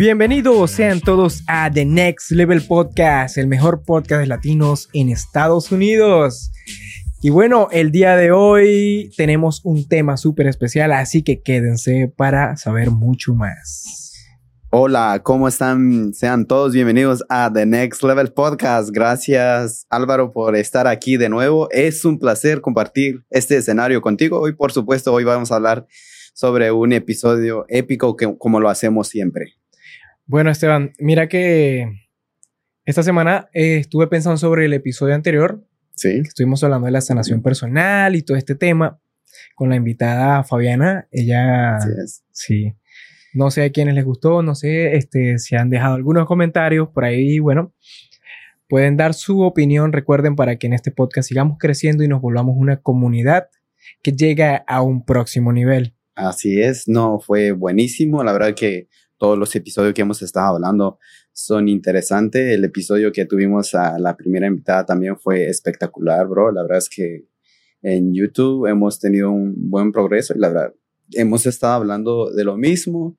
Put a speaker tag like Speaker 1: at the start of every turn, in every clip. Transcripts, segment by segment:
Speaker 1: Bienvenidos sean todos a The Next Level Podcast, el mejor podcast de latinos en Estados Unidos. Y bueno, el día de hoy tenemos un tema súper especial, así que quédense para saber mucho más.
Speaker 2: Hola, ¿cómo están? Sean todos bienvenidos a The Next Level Podcast. Gracias Álvaro por estar aquí de nuevo. Es un placer compartir este escenario contigo. Hoy, por supuesto, hoy vamos a hablar sobre un episodio épico que, como lo hacemos siempre.
Speaker 1: Bueno, Esteban, mira que esta semana eh, estuve pensando sobre el episodio anterior.
Speaker 2: Sí.
Speaker 1: Estuvimos hablando de la sanación personal y todo este tema con la invitada Fabiana. Ella...
Speaker 2: Así es.
Speaker 1: Sí. No sé a quiénes les gustó, no sé este, si han dejado algunos comentarios por ahí. Bueno, pueden dar su opinión. Recuerden para que en este podcast sigamos creciendo y nos volvamos una comunidad que llega a un próximo nivel.
Speaker 2: Así es, no, fue buenísimo. La verdad que todos los episodios que hemos estado hablando son interesantes. El episodio que tuvimos a la primera invitada también fue espectacular, bro. La verdad es que en YouTube hemos tenido un buen progreso y la verdad hemos estado hablando de lo mismo,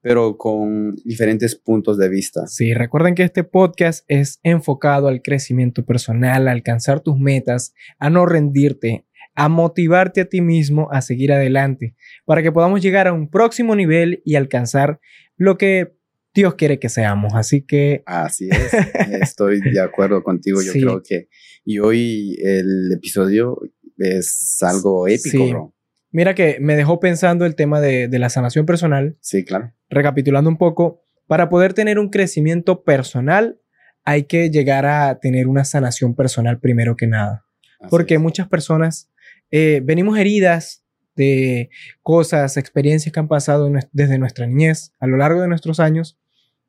Speaker 2: pero con diferentes puntos de vista.
Speaker 1: Sí, recuerden que este podcast es enfocado al crecimiento personal, a alcanzar tus metas, a no rendirte, a motivarte a ti mismo a seguir adelante, para que podamos llegar a un próximo nivel y alcanzar lo que Dios quiere que seamos. Así que...
Speaker 2: Así es, estoy de acuerdo contigo. Yo
Speaker 1: Sí.
Speaker 2: creo que... Y hoy el episodio es algo épico,
Speaker 1: Sí.
Speaker 2: bro.
Speaker 1: Mira que me dejó pensando el tema de, de la sanación personal,
Speaker 2: Sí, claro.
Speaker 1: recapitulando un poco, para poder tener un crecimiento personal hay que llegar a tener una sanación personal primero que nada.
Speaker 2: Así
Speaker 1: Porque
Speaker 2: es.
Speaker 1: muchas personas eh, venimos heridas de cosas, experiencias que han pasado desde nuestra niñez, a lo largo de nuestros años,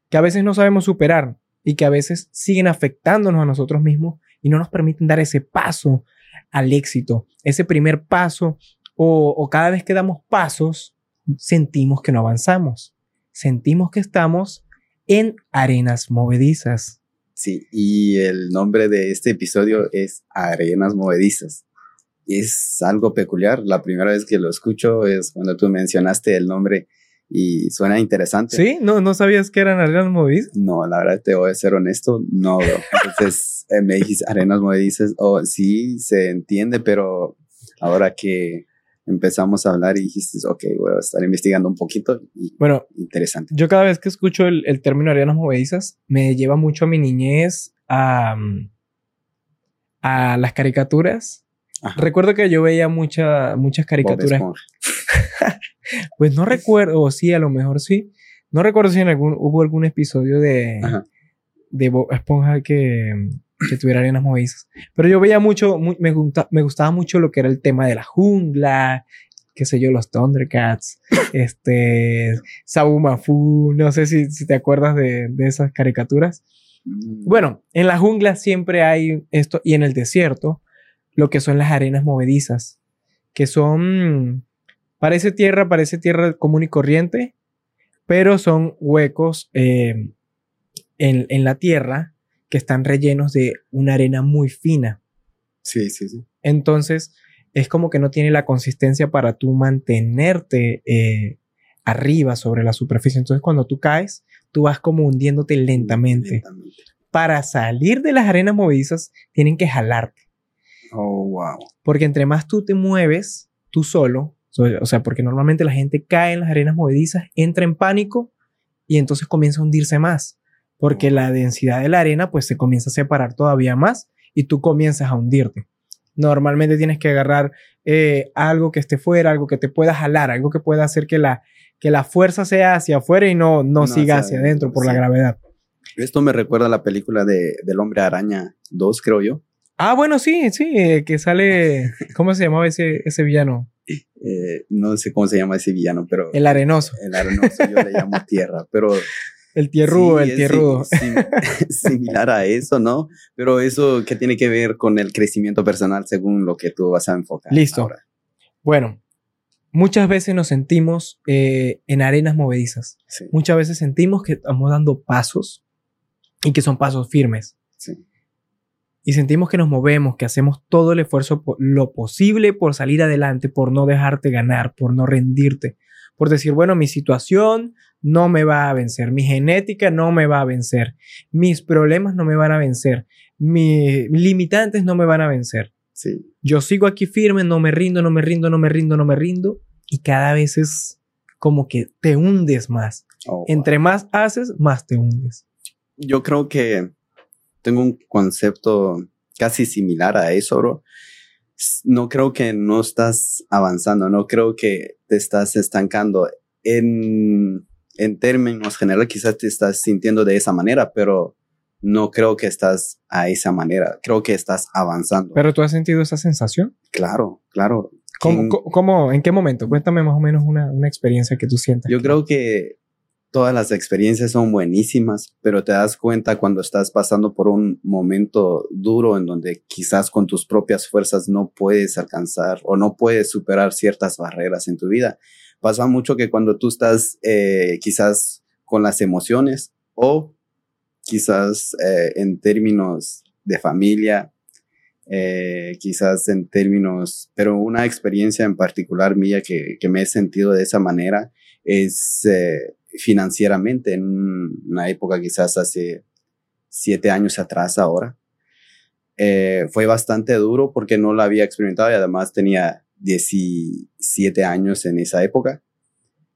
Speaker 1: que a veces no sabemos superar y que a veces siguen afectándonos a nosotros mismos y no nos permiten dar ese paso al éxito, ese primer paso o cada vez que damos pasos, sentimos que no avanzamos, sentimos que estamos en arenas movedizas.
Speaker 2: Sí, y el nombre de este episodio es Arenas Movedizas. Es algo peculiar. La primera vez que lo escucho es cuando tú mencionaste el nombre y suena interesante.
Speaker 1: ¿Sí? ¿No, no sabías que eran arenas movedizas?
Speaker 2: No, la verdad te voy a ser honesto, no, bro. Entonces eh, me dijiste Arenas Movedizas, oh, sí, se entiende, pero ahora que empezamos a hablar y dijiste, ok, voy a estar investigando un poquito y
Speaker 1: Bueno,
Speaker 2: interesante.
Speaker 1: Yo cada vez que escucho el, el término arenas movedizas, me lleva mucho a mi niñez, a, a las caricaturas.
Speaker 2: Ajá.
Speaker 1: Recuerdo que yo veía mucha, muchas caricaturas. Pues no recuerdo, o sí, a lo mejor sí. No recuerdo si en algún, hubo algún episodio de,
Speaker 2: Ajá.
Speaker 1: de Bob Esponja que, que tuviera arenas movedizas. Pero yo veía mucho, mu- me, gusta- me gustaba mucho lo que era el tema de la jungla, qué sé yo, los Thundercats, este, Sabu Mafu, no sé si, si te acuerdas de, de esas caricaturas.
Speaker 2: Mm,
Speaker 1: Bueno, en la jungla siempre hay esto, y en el desierto, lo que son las arenas movedizas, que son, parece tierra, parece tierra común y corriente, pero son huecos eh, en, en la tierra que están rellenos de una arena muy fina.
Speaker 2: Sí, sí, sí.
Speaker 1: Entonces, es como que no tiene la consistencia para tú mantenerte eh, arriba sobre la superficie. Entonces, cuando tú caes, tú vas como hundiéndote lentamente.
Speaker 2: Lentamente.
Speaker 1: Para salir de las arenas movedizas, tienen que jalarte.
Speaker 2: Oh, wow.
Speaker 1: Porque entre más tú te mueves, tú solo, so- o sea, porque normalmente la gente cae en las arenas movedizas, entra en pánico y entonces comienza a hundirse más. Porque la densidad de la arena pues se comienza a separar todavía más y tú comienzas a hundirte. Normalmente tienes que agarrar eh, algo que esté fuera, algo que te pueda jalar, algo que pueda hacer que la, que la fuerza sea hacia afuera y no, no,
Speaker 2: No
Speaker 1: siga
Speaker 2: hacia
Speaker 1: hacia adentro por la gravedad.
Speaker 2: Esto me recuerda a la película de, del Hombre Araña 2, creo yo.
Speaker 1: Ah, bueno, sí, sí, eh, que sale, ¿cómo se llamaba ese, ese villano?
Speaker 2: Eh, no sé cómo se llama ese villano, pero
Speaker 1: El arenoso,
Speaker 2: el arenoso yo le llamo tierra, pero
Speaker 1: el tierrudo,
Speaker 2: Sí,
Speaker 1: el tierrudo.
Speaker 2: sim- sim- similar a eso, ¿no? Pero eso que tiene que ver con el crecimiento personal según lo que tú vas a enfocar.
Speaker 1: Listo.
Speaker 2: ahora.
Speaker 1: Bueno, muchas veces nos sentimos eh, en arenas movedizas.
Speaker 2: Sí,
Speaker 1: Muchas veces sentimos que estamos dando pasos y que son pasos firmes.
Speaker 2: sí.
Speaker 1: Y sentimos que nos movemos, que hacemos todo el esfuerzo, lo posible por salir adelante, por no dejarte ganar, por no rendirte, por decir, bueno, mi situación no me va a vencer, mi genética no me va a vencer, mis problemas no me van a vencer, mis limitantes no me van a vencer.
Speaker 2: Sí.
Speaker 1: Yo sigo aquí firme, no me rindo, no me rindo, no me rindo, no me rindo, y cada vez es como que te hundes más.
Speaker 2: Oh,
Speaker 1: Entre más haces, más te hundes.
Speaker 2: Yo creo que tengo un concepto casi similar a eso, bro. No creo que no estás avanzando, no creo que te estás estancando. En, en términos generales, quizás te estás sintiendo de esa manera, pero no creo que estás a esa manera. Creo que estás avanzando.
Speaker 1: Pero tú has sentido esa sensación?
Speaker 2: claro, claro.
Speaker 1: ¿Cómo,
Speaker 2: ¿Quién-
Speaker 1: co- cómo- en qué momento? Cuéntame más o menos una, una experiencia que tú sientas.
Speaker 2: Yo creo que todas las experiencias son buenísimas, pero te das cuenta cuando estás pasando por un momento duro en donde quizás con tus propias fuerzas no puedes alcanzar o no puedes superar ciertas barreras en tu vida. Pasa mucho que cuando tú estás eh, quizás con las emociones o quizás eh, en términos de familia, eh, quizás en términos, pero una experiencia en particular mía que, que me he sentido de esa manera es eh, financieramente en una época quizás hace siete años atrás ahora. Eh, fue bastante duro porque no lo había experimentado y además tenía 17 años en esa época,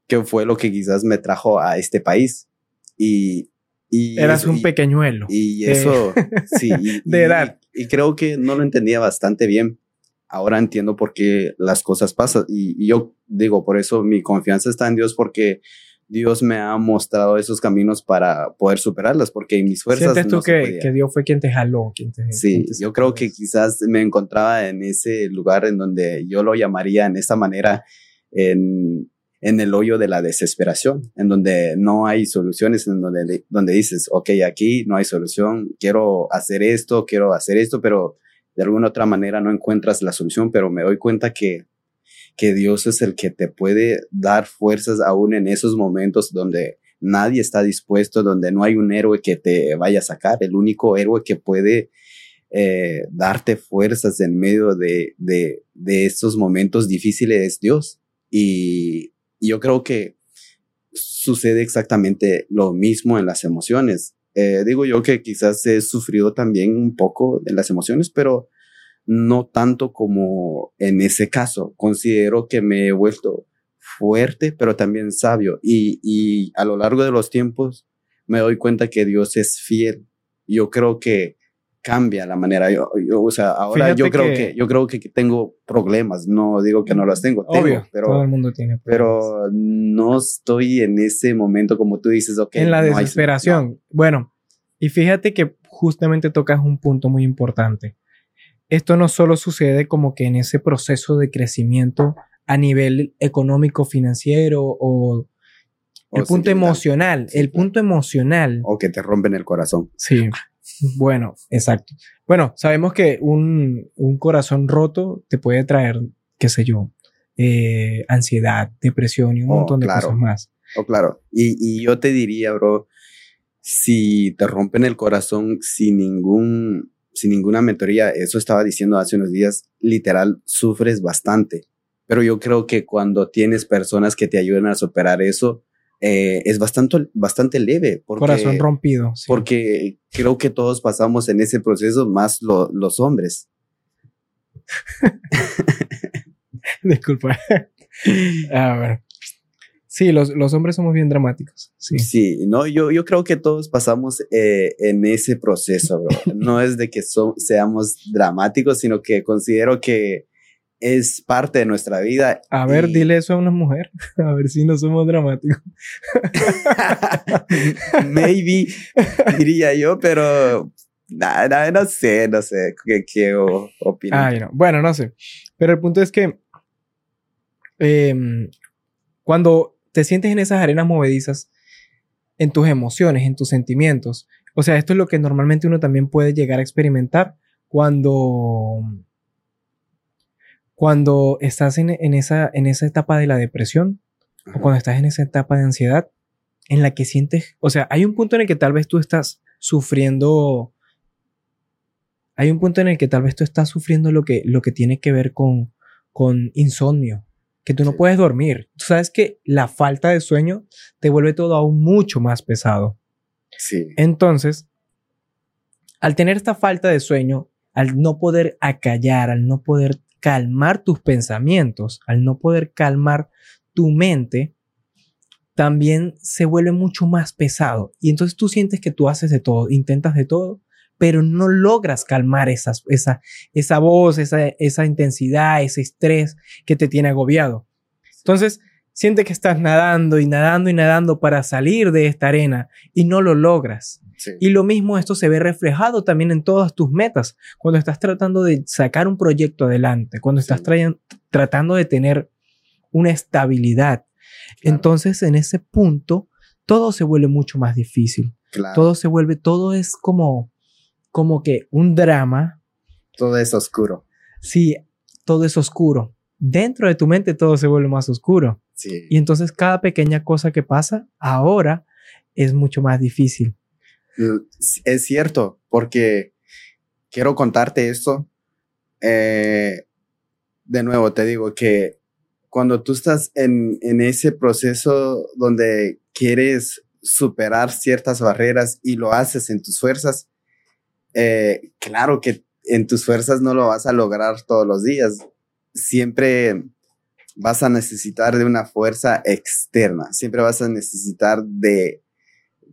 Speaker 2: que fue lo que quizás me trajo a este país. Y, y
Speaker 1: Eras
Speaker 2: eso-
Speaker 1: un
Speaker 2: y-
Speaker 1: pequeñuelo.
Speaker 2: y eso, sí. y-
Speaker 1: de edad.
Speaker 2: Y, creo que no lo entendía bastante bien. Ahora entiendo por qué las cosas pasan. Y yo digo, por eso mi confianza está en Dios, porque Dios me ha mostrado esos caminos para poder superarlas, porque en mis fuerzas
Speaker 1: ¿Sientes tú
Speaker 2: no
Speaker 1: que, que Dios fue quien te jaló? Quien te,
Speaker 2: Sí,
Speaker 1: quien te
Speaker 2: yo creo que quizás me encontraba en ese lugar en donde yo lo llamaría en esta manera, en, en el hoyo de la desesperación, en donde no hay soluciones, en donde, donde dices, ok, aquí no hay solución, quiero hacer esto, quiero hacer esto, pero de alguna otra manera no encuentras la solución, pero me doy cuenta que, que Dios es el que te puede dar fuerzas aún en esos momentos donde nadie está dispuesto, donde no hay un héroe que te vaya a sacar, el único héroe que puede eh, darte fuerzas en medio de, de, de estos momentos difíciles es Dios. Y, yo creo que sucede exactamente lo mismo en las emociones. Eh, digo yo que quizás he sufrido también un poco en las emociones, pero no tanto como en ese caso. Considero que me he vuelto fuerte, pero también sabio. Y, y a lo largo de los tiempos me doy cuenta que Dios es fiel. Yo creo que cambia la manera. Yo, yo, o sea, ahora
Speaker 1: Fíjate
Speaker 2: yo creo
Speaker 1: que-
Speaker 2: que, yo creo que tengo problemas. No digo que no los tengo, tengo,
Speaker 1: Obvio, todo
Speaker 2: pero,
Speaker 1: el mundo tiene. problemas.
Speaker 2: pero no estoy en ese momento como tú dices, ok.
Speaker 1: en la
Speaker 2: no hay-
Speaker 1: desesperación. Bueno, y fíjate que justamente tocas un punto muy importante. Esto no solo sucede como que en ese proceso de crecimiento a nivel económico, financiero o el
Speaker 2: O
Speaker 1: punto emocional,
Speaker 2: Sí,
Speaker 1: el punto emocional.
Speaker 2: O que te rompen el corazón.
Speaker 1: Sí, bueno, exacto. Bueno, sabemos que un, un corazón roto te puede traer, qué sé yo, eh, ansiedad, depresión y un
Speaker 2: Oh,
Speaker 1: montón de
Speaker 2: claro.
Speaker 1: cosas más.
Speaker 2: Oh, claro. Y, y yo te diría, bro, si te rompen el corazón sin ningún, sin ninguna mentoría, eso estaba diciendo hace unos días, literal, sufres bastante. Pero yo creo que cuando tienes personas que te ayudan a superar eso, eh, es bastante, bastante leve. Porque,
Speaker 1: Corazón rompido. sí.
Speaker 2: Porque creo que todos pasamos en ese proceso, más lo- los hombres.
Speaker 1: Disculpa. A ver. Sí, los, los hombres somos bien dramáticos. Sí.
Speaker 2: Sí, no, yo, yo creo que todos pasamos eh, en ese proceso, bro. No es de que so- seamos dramáticos, sino que considero que es parte de nuestra vida.
Speaker 1: A ver,
Speaker 2: y-
Speaker 1: dile eso a una mujer. A ver si no somos dramáticos.
Speaker 2: Maybe, diría yo, pero nada, no sé, no sé qué, qué o- opinan.
Speaker 1: Ay, no. Bueno, no sé. Pero el punto es que em, cuando te sientes en esas arenas movedizas, en tus emociones, en tus sentimientos, o sea, esto es lo que normalmente uno también puede llegar a experimentar cuando, cuando estás en, en esa, en esa etapa de la depresión o cuando estás en esa etapa de ansiedad en la que sientes, o sea, hay un punto en el que tal vez tú estás sufriendo, hay un punto en el que tal vez tú estás sufriendo lo que, lo que tiene que ver con, con insomnio, que tú no puedes dormir. Tú sabes que la falta de sueño te vuelve todo aún mucho más pesado.
Speaker 2: Sí.
Speaker 1: Entonces, al tener esta falta de sueño, al no poder acallar, al no poder calmar tus pensamientos, al no poder calmar tu mente, también se vuelve mucho más pesado. Y entonces tú sientes que tú haces de todo, intentas de todo, pero no logras calmar esa, esa voz, esa, esa intensidad, ese estrés que te tiene agobiado. Entonces, siente que estás nadando y nadando y nadando para salir de esta arena y no lo logras. Y lo mismo esto se ve reflejado también en todas tus metas. Cuando estás tratando de sacar un proyecto adelante, cuando estás tratando de tener una estabilidad. Entonces, en ese punto, todo se vuelve mucho más difícil. Todo se vuelve, todo es como, como que un drama.
Speaker 2: Todo es oscuro.
Speaker 1: Sí, todo es oscuro. Dentro de tu mente todo se vuelve más oscuro.
Speaker 2: Sí.
Speaker 1: Y entonces cada pequeña cosa que pasa ahora es mucho más difícil.
Speaker 2: Es cierto, porque quiero contarte esto. Eh, de nuevo, te digo que cuando tú estás en, en ese proceso donde quieres superar ciertas barreras y lo haces en tus fuerzas, eh, claro que en tus fuerzas no lo vas a lograr todos los días. Siempre vas a necesitar de una fuerza externa, siempre vas a necesitar de,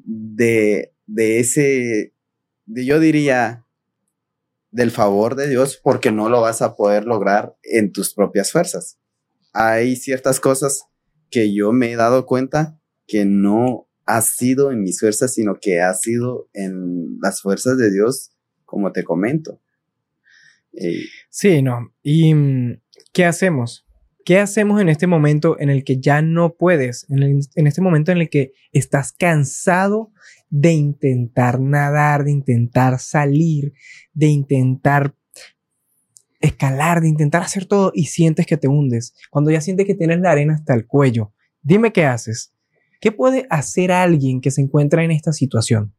Speaker 2: de, de ese, de yo diría, del favor de Dios, porque no lo vas a poder lograr en tus propias fuerzas. Hay ciertas cosas que yo me he dado cuenta que no ha sido en mis fuerzas, sino que ha sido en las fuerzas de Dios, como te comento.
Speaker 1: Sí, no. ¿Y mm, qué hacemos? ¿Qué hacemos en este momento en el que ya no puedes? En, en este momento en el que estás cansado de intentar nadar, de intentar salir, de intentar escalar, de intentar hacer todo y sientes que te hundes. Cuando ya sientes que tienes la arena hasta el cuello, dime qué haces. ¿Qué puede hacer alguien que se encuentra en esta situación?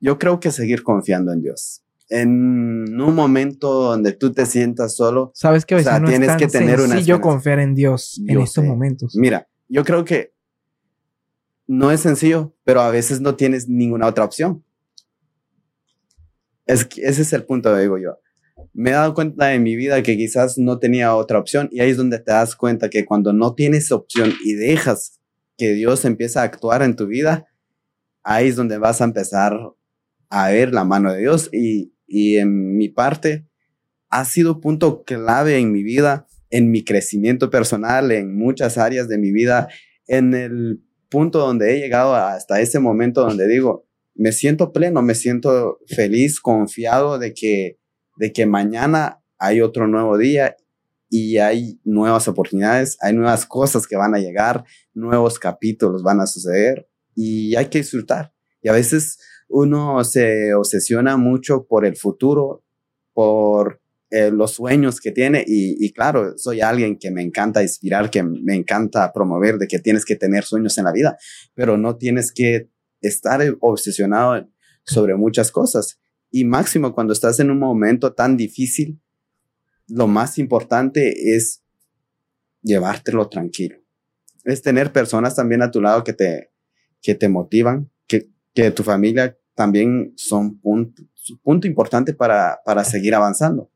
Speaker 2: Yo creo que seguir confiando en Dios. En un momento donde tú te sientas solo,
Speaker 1: sabes que a veces no tienes es que tener sencillo confiar en Dios en estos momentos.
Speaker 2: Mira, yo creo que no es sencillo, pero a veces no tienes ninguna otra opción. Es, ese es el punto, digo yo. Me he dado cuenta en mi vida que quizás no tenía otra opción y ahí es donde te das cuenta que cuando no tienes opción y dejas que Dios empieza a actuar en tu vida, ahí es donde vas a empezar a ver la mano de Dios. Y, y en mi parte, ha sido punto clave en mi vida, en mi crecimiento personal, en muchas áreas de mi vida, en el punto donde he llegado hasta ese momento donde digo, me siento pleno, me siento feliz, confiado de que, de que mañana hay otro nuevo día y hay nuevas oportunidades, hay nuevas cosas que van a llegar, nuevos capítulos van a suceder y hay que disfrutar. Y a veces uno se obsesiona mucho por el futuro, por eh, los sueños que tiene y, y, claro, soy alguien que me encanta inspirar, que me encanta promover de que tienes que tener sueños en la vida, pero no tienes que estar obsesionado sobre muchas cosas. Y máximo cuando estás en un momento tan difícil, lo más importante es llevártelo tranquilo. Es tener personas también a tu lado que te, que te motivan, que, que tu familia también son punto, punto importante para, para seguir avanzando.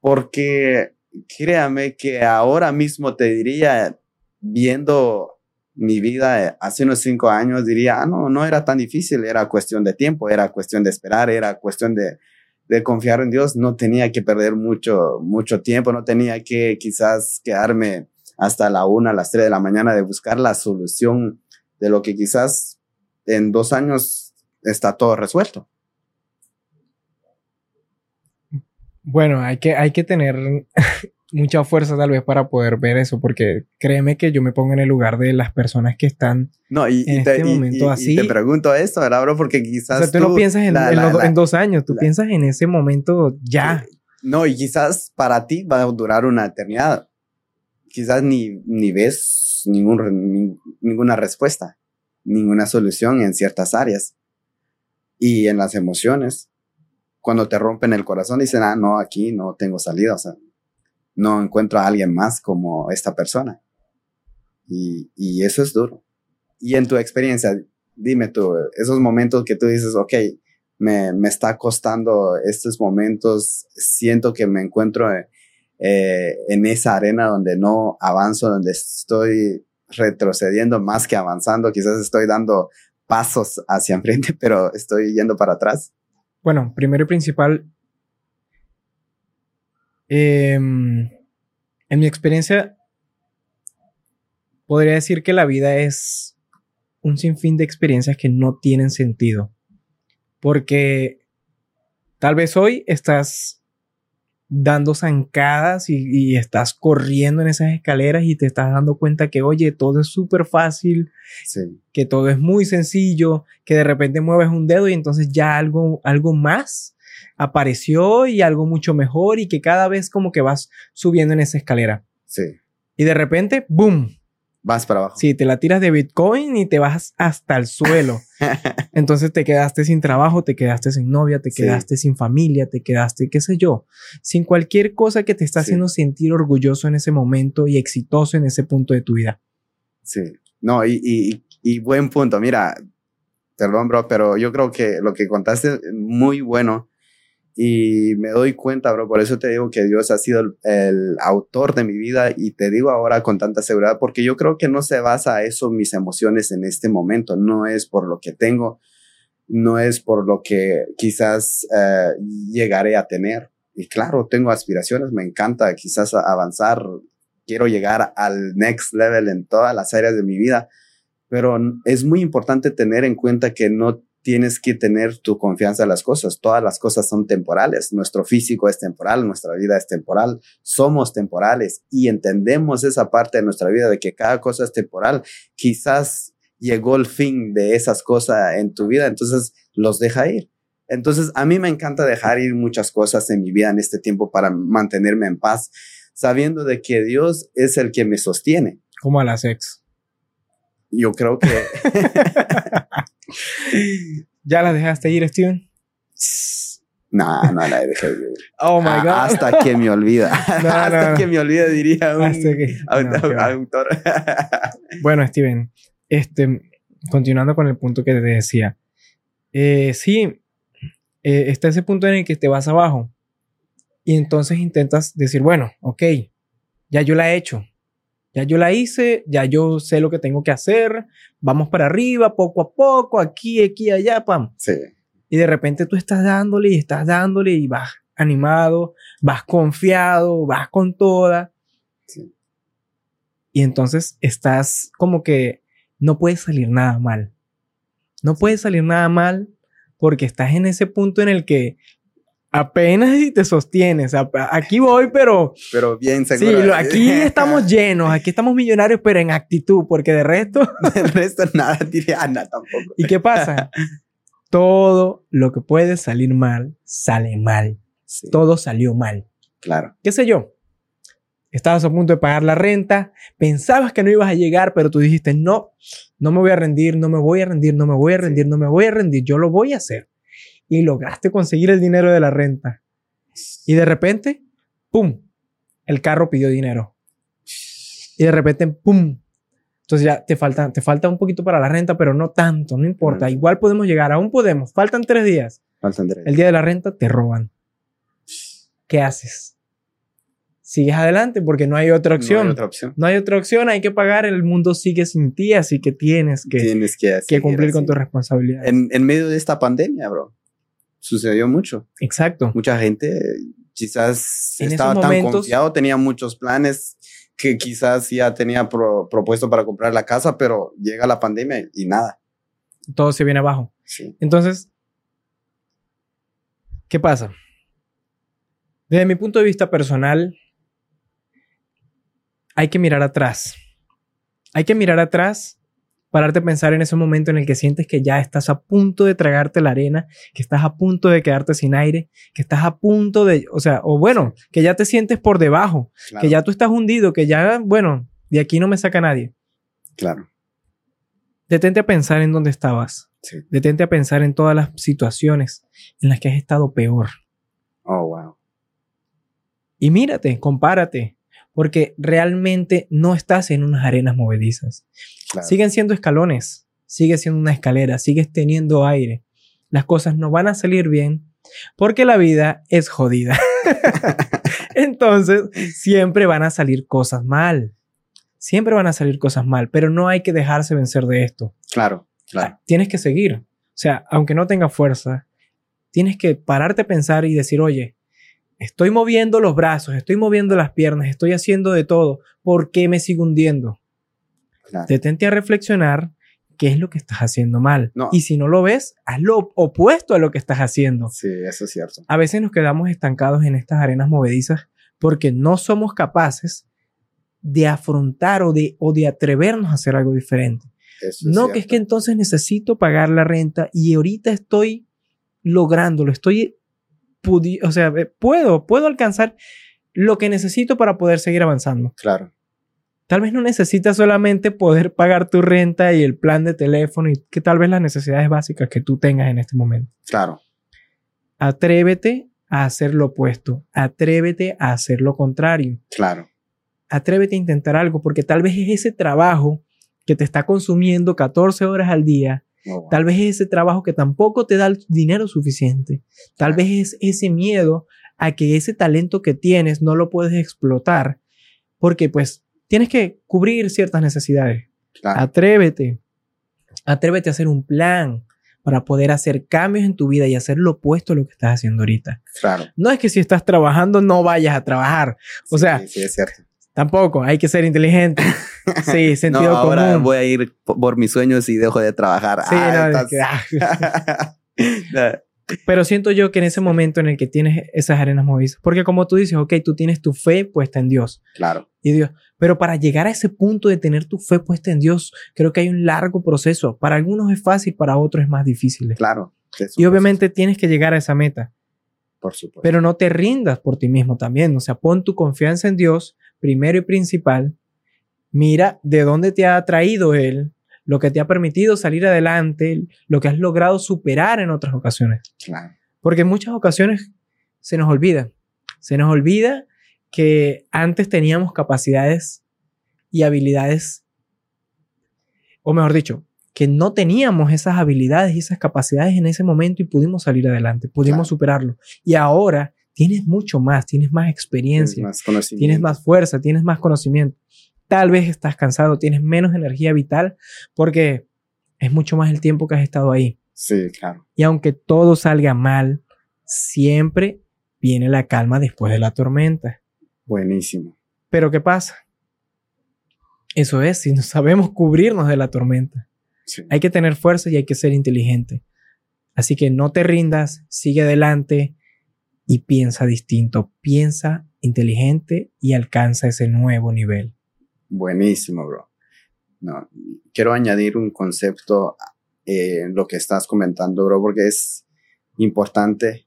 Speaker 2: Porque créame que ahora mismo te diría, viendo mi vida hace unos cinco años, diría, ah, no, no era tan difícil, era cuestión de tiempo, era cuestión de esperar, era cuestión de, de confiar en Dios, no tenía que perder mucho, mucho tiempo, no tenía que quizás quedarme hasta la una, las tres de la mañana de buscar la solución de lo que quizás en dos años está todo resuelto.
Speaker 1: Bueno, hay que, hay que tener mucha fuerza tal vez para poder ver eso, porque créeme que yo me pongo en el lugar de las personas que están
Speaker 2: no, y, en este momento así. Y te pregunto esto, ¿verdad, bro? Porque quizás.
Speaker 1: O sea, tú, no piensas en, dos años, tú piensas en ese momento ya.
Speaker 2: No, y quizás para ti va a durar una eternidad. Quizás ni, ni ves ningún, ninguna respuesta, ninguna solución en ciertas áreas. Y en las emociones, cuando te rompen el corazón, dicen, ah, no, aquí no tengo salida, o sea, no encuentro a alguien más como esta persona. Y, eso es duro. Y en tu experiencia, dime tú, esos momentos que tú dices, ok, me, me está costando estos momentos, siento que me encuentro eh, en esa arena donde no avanzo, donde estoy retrocediendo más que avanzando, quizás estoy dando pasos hacia enfrente, pero estoy yendo para atrás.
Speaker 1: Bueno, primero y principal, em, en mi experiencia, podría decir que la vida es un sinfín de experiencias que no tienen sentido. Porque tal vez hoy estás dando zancadas y, estás corriendo en esas escaleras y te estás dando cuenta que, oye, todo es súper fácil, que todo es muy sencillo, que de repente mueves un dedo y entonces ya algo, algo más apareció y algo mucho mejor y que cada vez como que vas subiendo en esa escalera.
Speaker 2: Sí.
Speaker 1: Y de repente, ¡boom!
Speaker 2: Vas para abajo.
Speaker 1: Sí, te la tiras de Bitcoin y te vas hasta el suelo. Entonces te quedaste sin trabajo, te quedaste sin novia, te quedaste sin familia, te quedaste, qué sé yo, sin cualquier cosa que te está haciendo sentir orgulloso en ese momento y exitoso en ese punto de tu vida.
Speaker 2: Sí, no, y, y, y buen punto. Mira, perdón, bro, pero yo creo que lo que contaste es muy bueno y me doy cuenta, bro, por eso te digo que Dios ha sido el, autor de mi vida y te digo ahora con tanta seguridad, porque yo creo que no se basa eso mis emociones en este momento, no es por lo que tengo, no es por lo que quizás eh, llegaré a tener. Y claro, tengo aspiraciones, me encanta quizás avanzar, quiero llegar al next level en todas las áreas de mi vida, pero es muy importante tener en cuenta que no tienes que tener tu confianza en las cosas. Todas las cosas son temporales. Nuestro físico es temporal, nuestra vida es temporal, somos temporales y entendemos esa parte de nuestra vida de que cada cosa es temporal. Quizás llegó el fin de esas cosas en tu vida, entonces los deja ir. Entonces, a mí me encanta dejar ir muchas cosas en mi vida en este tiempo para mantenerme en paz, sabiendo de que Dios es el que me sostiene.
Speaker 1: Como a las ex.
Speaker 2: Yo creo que
Speaker 1: ¿Ya la dejaste ir, Steven?
Speaker 2: No, no la dejé ir.
Speaker 1: Oh my God.
Speaker 2: Hasta que me olvida. hasta que me olvida, diría un autor.
Speaker 1: bueno, Steven, este, continuando con el punto que te decía. Eh, sí, eh, está ese punto en el que te vas abajo. Y entonces intentas decir, bueno, ok, ya yo la he hecho. Ya yo la hice, ya yo sé lo que tengo que hacer, vamos para arriba, poco a poco, aquí, aquí, allá, pam.
Speaker 2: Sí.
Speaker 1: Y de repente tú estás dándole y estás dándole y vas animado, vas confiado, vas con toda. Sí. Y entonces estás como que no puede salir nada mal. No puede salir nada mal porque estás en ese punto en el que apenas y te sostienes. Aquí voy, pero...
Speaker 2: Pero bien seguro.
Speaker 1: Sí, aquí estamos llenos, aquí estamos millonarios, pero en actitud, porque de resto...
Speaker 2: de resto nada, diría nada tampoco.
Speaker 1: ¿Y qué pasa? Todo lo que puede salir mal, sale mal. Todo salió mal.
Speaker 2: Claro.
Speaker 1: ¿Qué sé yo? Estabas a punto de pagar la renta, pensabas que no ibas a llegar, pero tú dijiste, no, no me voy a rendir, no me voy a rendir, no me voy a rendir, no me voy a rendir, yo lo voy a hacer y lograste conseguir el dinero de la renta. Y de repente, ¡pum! El carro pidió dinero. Y de repente, ¡pum! Entonces ya te falta, te falta un poquito para la renta, pero no tanto, no importa. Igual podemos llegar, aún podemos. Faltan tres días.
Speaker 2: Faltan tres.
Speaker 1: El día de la renta te roban. ¿Qué haces? Sigues adelante porque no hay otra opción. No hay otra opción. No hay otra opción, hay que pagar, el mundo sigue sin ti, así que tienes que,
Speaker 2: tienes que,
Speaker 1: que cumplir con tus responsabilidades.
Speaker 2: En, en medio de esta pandemia, bro sucedió mucho.
Speaker 1: Exacto.
Speaker 2: Mucha gente quizás estaba tan confiado, tenía muchos planes que quizás ya tenía propuesto para comprar la casa, pero llega la pandemia y nada.
Speaker 1: Todo se viene abajo.
Speaker 2: Sí.
Speaker 1: Entonces, ¿qué pasa? Desde mi punto de vista personal, hay que mirar atrás. Hay que mirar atrás pararte a pensar en ese momento en el que sientes que ya estás a punto de tragarte la arena, que estás a punto de quedarte sin aire, que estás a punto de, o sea, o bueno, que ya te sientes por debajo, que ya tú estás hundido, que ya, bueno, de aquí no me saca nadie.
Speaker 2: Claro.
Speaker 1: Detente a pensar en dónde estabas. Detente a pensar en todas las situaciones en las que has estado peor.
Speaker 2: Oh, wow.
Speaker 1: Y mírate, compárate. Porque realmente no estás en unas arenas movedizas.
Speaker 2: Claro.
Speaker 1: Siguen siendo escalones, sigue siendo una escalera, sigues teniendo aire. Las cosas no van a salir bien porque la vida es jodida. Entonces, siempre van a salir cosas mal. Siempre van a salir cosas mal, pero no hay que dejarse vencer de esto.
Speaker 2: Claro, claro.
Speaker 1: Tienes que seguir. O sea, aunque no tenga fuerza, tienes que pararte a pensar y decir, oye, estoy moviendo los brazos, estoy moviendo las piernas, estoy haciendo de todo. ¿Por qué me sigo hundiendo?
Speaker 2: claro.
Speaker 1: Detente a reflexionar qué es lo que estás haciendo mal.
Speaker 2: No.
Speaker 1: Y si no lo ves, haz lo opuesto a lo que estás haciendo.
Speaker 2: Sí, eso es cierto.
Speaker 1: A veces nos quedamos estancados en estas arenas movedizas porque no somos capaces de afrontar o de, o de atrevernos a hacer algo diferente.
Speaker 2: Eso
Speaker 1: No, que es que entonces necesito pagar la renta y ahorita estoy lográndolo, estoy, o sea, puedo, puedo alcanzar lo que necesito para poder seguir avanzando.
Speaker 2: Claro,
Speaker 1: Tal vez no necesitas solamente poder pagar tu renta y el plan de teléfono y que tal vez las necesidades básicas que tú tengas en este momento.
Speaker 2: claro.
Speaker 1: Atrévete a hacer lo opuesto, atrévete a hacer lo contrario,
Speaker 2: Claro,
Speaker 1: atrévete a intentar algo porque tal vez es ese trabajo que te está consumiendo 14 horas al día
Speaker 2: Bueno.
Speaker 1: Tal vez es ese trabajo que tampoco te da el dinero suficiente. Tal vez es ese miedo a que ese talento que tienes no lo puedes explotar porque pues tienes que cubrir ciertas necesidades.
Speaker 2: Claro,
Speaker 1: Atrévete. Atrévete a hacer un plan para poder hacer cambios en tu vida y hacer lo opuesto a lo que estás haciendo ahorita.
Speaker 2: claro.
Speaker 1: No es que si estás trabajando no vayas a trabar. O sea,
Speaker 2: Sí, sí, es cierto.
Speaker 1: Tampoco. Hay que ser inteligente. Sí, sentido
Speaker 2: no, ahora
Speaker 1: común.
Speaker 2: voy a ir po- por mis sueños y dejo de trabajar.
Speaker 1: Sí,
Speaker 2: Ah,
Speaker 1: no, es
Speaker 2: estás-
Speaker 1: ah. Pero siento yo que en ese momento en el que tienes esas arenas movidas, porque como tú dices, ok, tú tienes tu fe puesta en Dios
Speaker 2: claro,
Speaker 1: y Dios, pero para llegar a ese punto de tener tu fe puesta en Dios, creo que hay un largo proceso. Para algunos es fácil, para otros es más difícil.
Speaker 2: claro.
Speaker 1: Y obviamente tienes que llegar a esa meta,
Speaker 2: proceso, Por supuesto.
Speaker 1: pero no te rindas por ti mismo también. O sea, pon tu confianza en Dios, primero y principal. Mira de dónde te ha traído Él, lo que te ha permitido salir adelante, lo que has logrado superar en otras ocasiones.
Speaker 2: Claro,
Speaker 1: Porque en muchas ocasiones se nos olvida. Se nos olvida que antes teníamos capacidades y habilidades, o mejor dicho, que no teníamos esas habilidades y esas capacidades en ese momento y pudimos salir adelante, pudimos
Speaker 2: Claro.
Speaker 1: superarlo. Y ahora tienes mucho más, tienes más
Speaker 2: tienes
Speaker 1: experiencia,
Speaker 2: más conocimiento.
Speaker 1: tienes más fuerza, tienes más conocimiento. Tal vez estás cansado, tienes menos energía vital porque es mucho más el tiempo que has estado ahí.
Speaker 2: Sí, claro.
Speaker 1: Y aunque todo salga mal, siempre viene la calma después de la tormenta.
Speaker 2: Buenísimo.
Speaker 1: Pero ¿qué pasa? Eso es, si no sabemos cubrirnos de la tormenta.
Speaker 2: Sí.
Speaker 1: Hay que tener fuerza y hay que ser inteligente. Así que no te rindas, sigue adelante y piensa distinto. Piensa inteligente y alcanza ese nuevo nivel.
Speaker 2: Buenísimo, bro. No, quiero añadir un concepto eh, en lo que estás comentando, bro, porque es importante.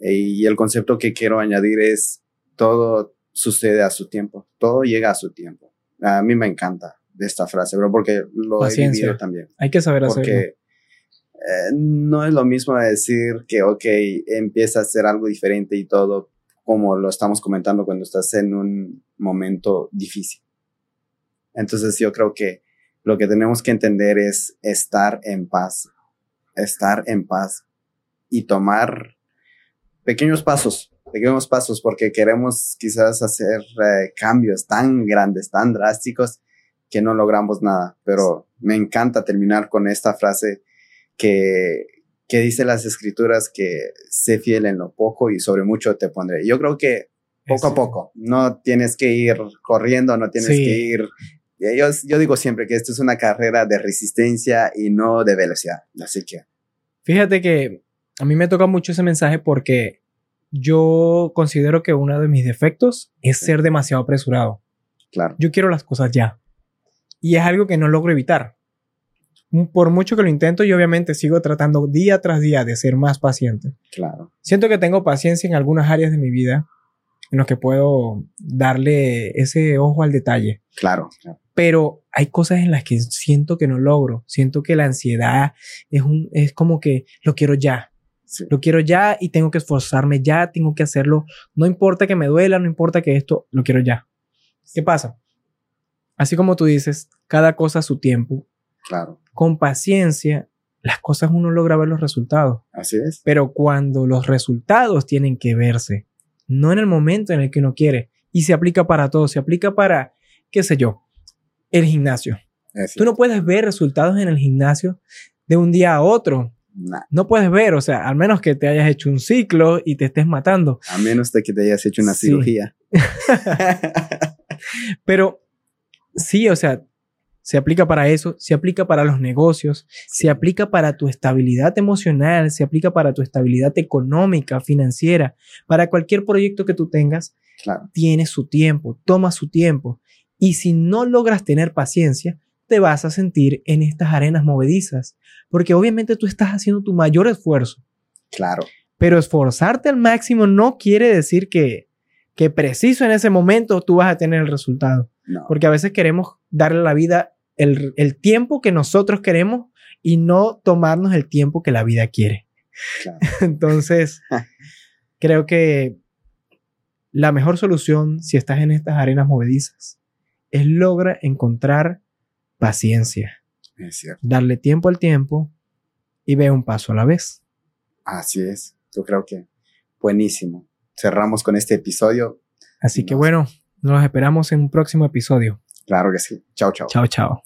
Speaker 2: Eh, y el concepto que quiero añadir es todo sucede a su tiempo, todo llega a su tiempo. A mí me encanta esta frase, bro, porque lo he
Speaker 1: Paciencia.
Speaker 2: vivido también.
Speaker 1: Hay que saber hacerlo.
Speaker 2: Porque eh, no es lo mismo decir que, ok, empieza a hacer algo diferente y todo, como lo estamos comentando cuando estás en un momento difícil. Entonces yo creo que lo que tenemos que entender es estar en paz, estar en paz y tomar pequeños pasos, pequeños pasos, porque queremos quizás hacer eh, cambios tan grandes, tan drásticos, que no logramos nada. Pero me encanta terminar con esta frase que, que dice las escrituras que sé fiel en lo poco y sobre mucho te pondré. Yo creo que poco a poco, no tienes que ir corriendo, no tienes
Speaker 1: Sí.
Speaker 2: que ir... Yo, yo digo siempre que esto es una carrera de resistencia y no de velocidad. Así que,
Speaker 1: Fíjate que a mí me toca mucho ese mensaje porque yo considero que uno de mis defectos es ser demasiado apresurado.
Speaker 2: claro,
Speaker 1: Yo quiero las cosas ya. Y es algo que no logro evitar. Por mucho que lo intento, yo obviamente sigo tratando día tras día de ser más paciente.
Speaker 2: claro,
Speaker 1: Siento que tengo paciencia en algunas áreas de mi vida en las que puedo darle ese ojo al detalle.
Speaker 2: claro, claro.
Speaker 1: Pero hay cosas en las que siento que no logro. Siento que la ansiedad es, un, es como que lo quiero ya.
Speaker 2: Sí,
Speaker 1: Lo quiero ya y tengo que esforzarme ya, tengo que hacerlo. No importa que me duela, no importa que esto, lo quiero ya. ¿Qué pasa? Así como tú dices, cada cosa a su tiempo.
Speaker 2: Claro.
Speaker 1: Con paciencia, las cosas uno logra ver los resultados.
Speaker 2: Así es.
Speaker 1: Pero cuando los resultados tienen que verse, no en el momento en el que uno quiere, y se aplica para todo, se aplica para, qué sé yo, el gimnasio. Tú no puedes ver resultados en el gimnasio de un día a otro. No puedes ver, o sea, al menos que te hayas hecho un ciclo y te estés matando.
Speaker 2: A menos de que te hayas hecho una cirugía.
Speaker 1: Pero sí, o sea, se aplica para eso, se aplica para los negocios, se aplica para tu estabilidad emocional, se aplica para tu estabilidad económica, financiera, para cualquier proyecto que tú tengas. Tiene su tiempo, toma su tiempo. Y si no logras tener paciencia, te vas a sentir en estas arenas movedizas, porque obviamente tú estás haciendo tu mayor esfuerzo.
Speaker 2: Claro.
Speaker 1: Pero esforzarte al máximo no quiere decir que, que preciso en ese momento tú vas a tener el resultado. Porque a veces queremos darle la vida el, el, tiempo que nosotros queremos y no tomarnos el tiempo que la vida quiere. Claro. Entonces, creo que la mejor solución si estás en estas arenas movedizas es logra encontrar paciencia.
Speaker 2: Es cierto.
Speaker 1: Darle tiempo al tiempo y ve un paso a la vez.
Speaker 2: Así es. Yo creo que buenísimo. Cerramos con este episodio.
Speaker 1: Así que bueno, nos esperamos en un próximo episodio.
Speaker 2: Claro que sí. Chao, chao.
Speaker 1: Chao, chao.